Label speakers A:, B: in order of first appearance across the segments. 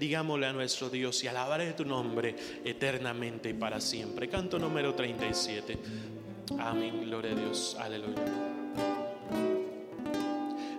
A: digámosle a nuestro Dios y alabaré tu nombre eternamente y para siempre. Canto número 37. Amén, gloria a Dios, aleluya.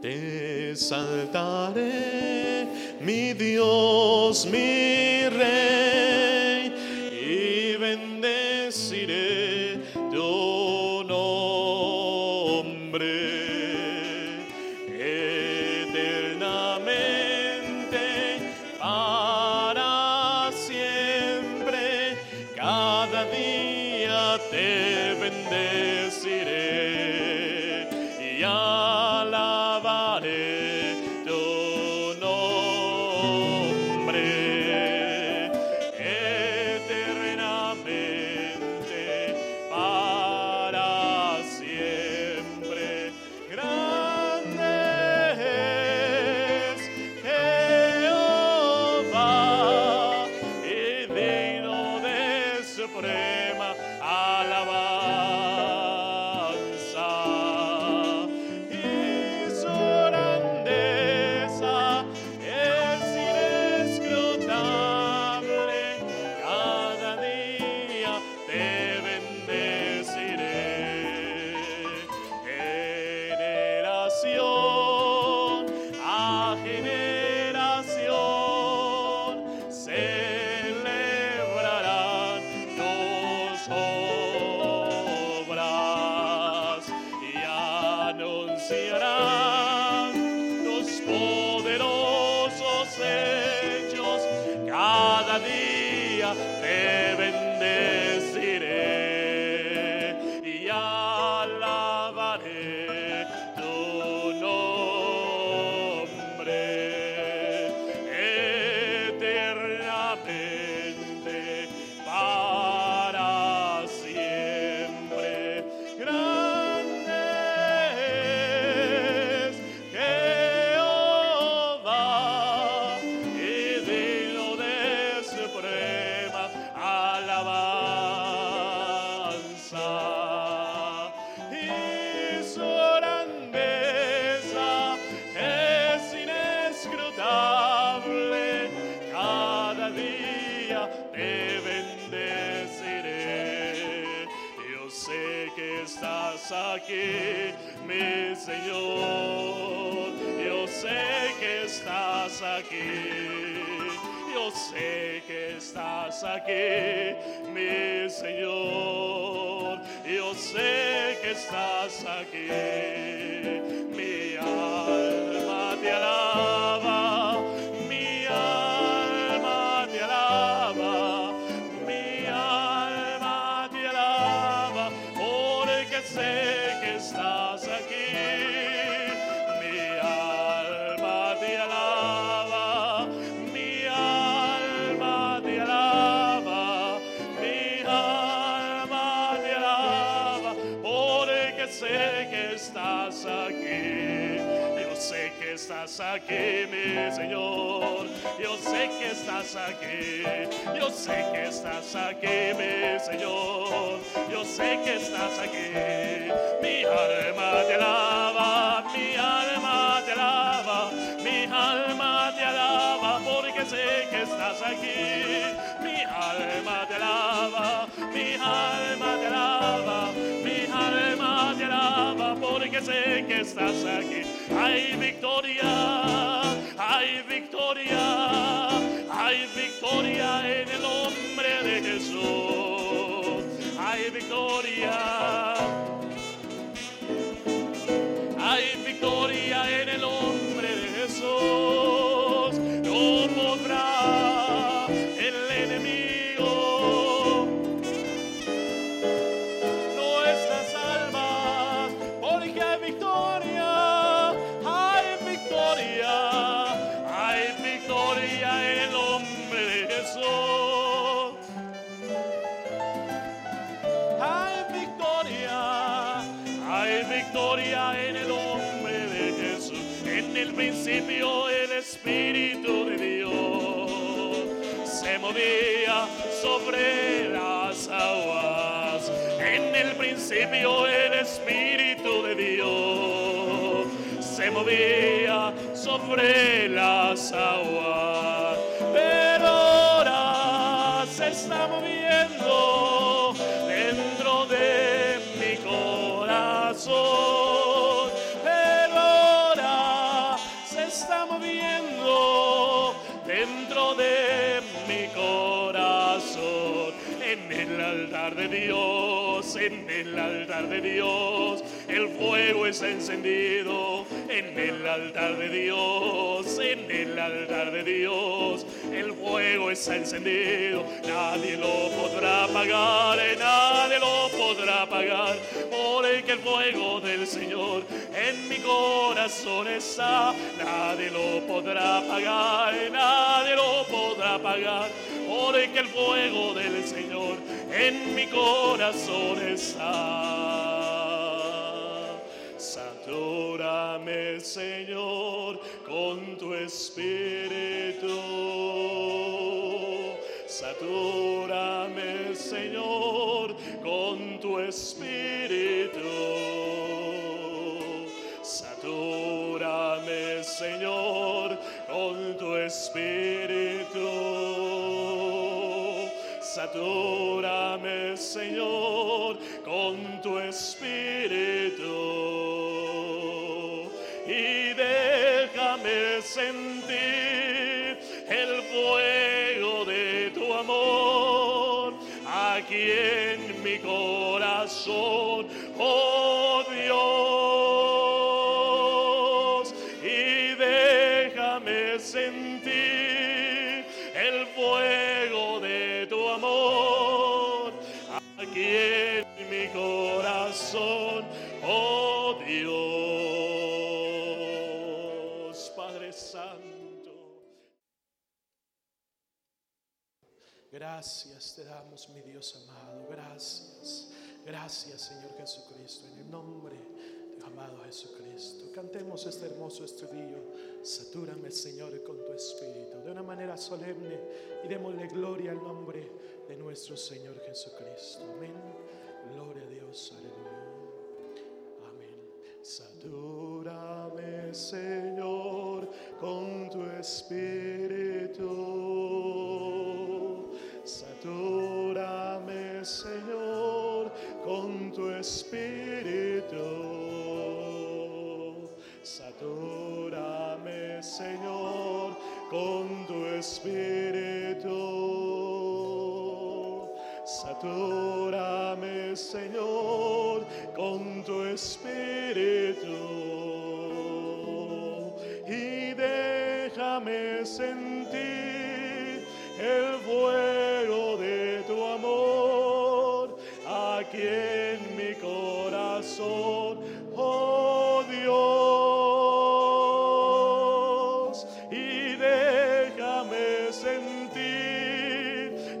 A: Te saltaré, mi Dios, mi Rey, seated. Aquí, mi Señor. Yo sé que estás aquí. Yo sé que estás aquí, mi Señor. Yo sé que estás aquí. Mi alma te alaba, mi alma te alaba, mi alma te alaba, porque sé sé que estás aquí, mi Señor. Yo sé que estás aquí. Yo sé que estás aquí, mi Señor. Yo sé que estás aquí. Mi alma te alaba, mi alma te alaba, mi alma te alaba, porque sé que estás aquí. Mi alma te alaba, mi alma te alaba, porque sé que estás aquí. Hay victoria, hay victoria, hay victoria en el nombre de Jesús. Hay victoria. Principio el Espíritu de Dios se movía sobre las aguas. En el principio el Espíritu de Dios se movía sobre las aguas. En el altar de Dios, en el altar de Dios, el fuego está encendido. En el altar de Dios, en el altar de Dios, el fuego está encendido. Nadie lo podrá apagar, eh, nadie lo podrá apagar. Porque el fuego del Señor en mi corazón está. Nadie lo podrá apagar, eh, nadie lo podrá apagar. Porque el fuego del Señor en mi corazón está. Satúrame, Señor, con tu espíritu. Satúrame, Señor, con tu espíritu. Satúrame, Señor, con tu espíritu. Satúrame, Señor, con tu espíritu. Amor aquí en mi corazón, oh Dios. Y déjame sentir el fuego de tu amor aquí en mi corazón, oh Dios, Gracias te damos, mi Dios amado, gracias. Gracias, Señor Jesucristo, en el nombre de amado Jesucristo. Cantemos este hermoso estudio. Satúrame, Señor, con tu espíritu de una manera solemne y démosle gloria al nombre de nuestro Señor Jesucristo. Amén. Gloria a Dios, aleluya. Amén. Satúrame, Señor, con tu espíritu. Espíritu. Satúrame, Señor, con tu espíritu. Satúrame, Señor, con tu espíritu. Y déjame sentir oh Dios. Y déjame sentir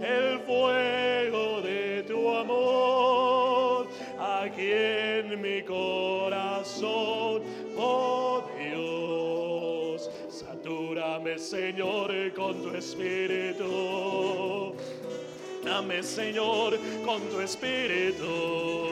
A: el fuego de tu amor aquí en mi corazón, oh Dios. Satúrame, Señor, con tu espíritu. Dame, Señor, con tu espíritu.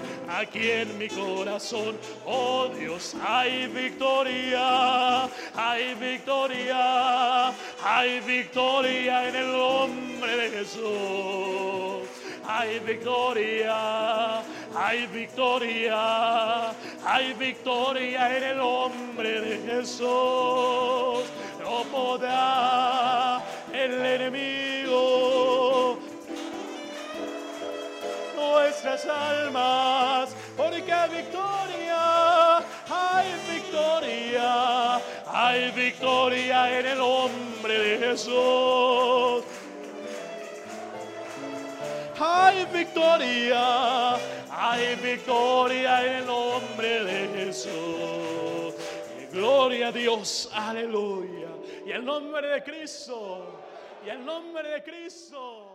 A: aquí en mi corazón, oh Dios. Hay victoria, hay victoria, hay victoria en el nombre de Jesús. Hay victoria, hay victoria, hay victoria en el nombre de Jesús. No podrá el enemigo nuestras almas, porque hay victoria, hay victoria, hay victoria en el nombre de Jesús. Hay victoria, hay victoria en el nombre de Jesús. Y gloria a Dios, aleluya. Y el nombre de Cristo, y el nombre de Cristo.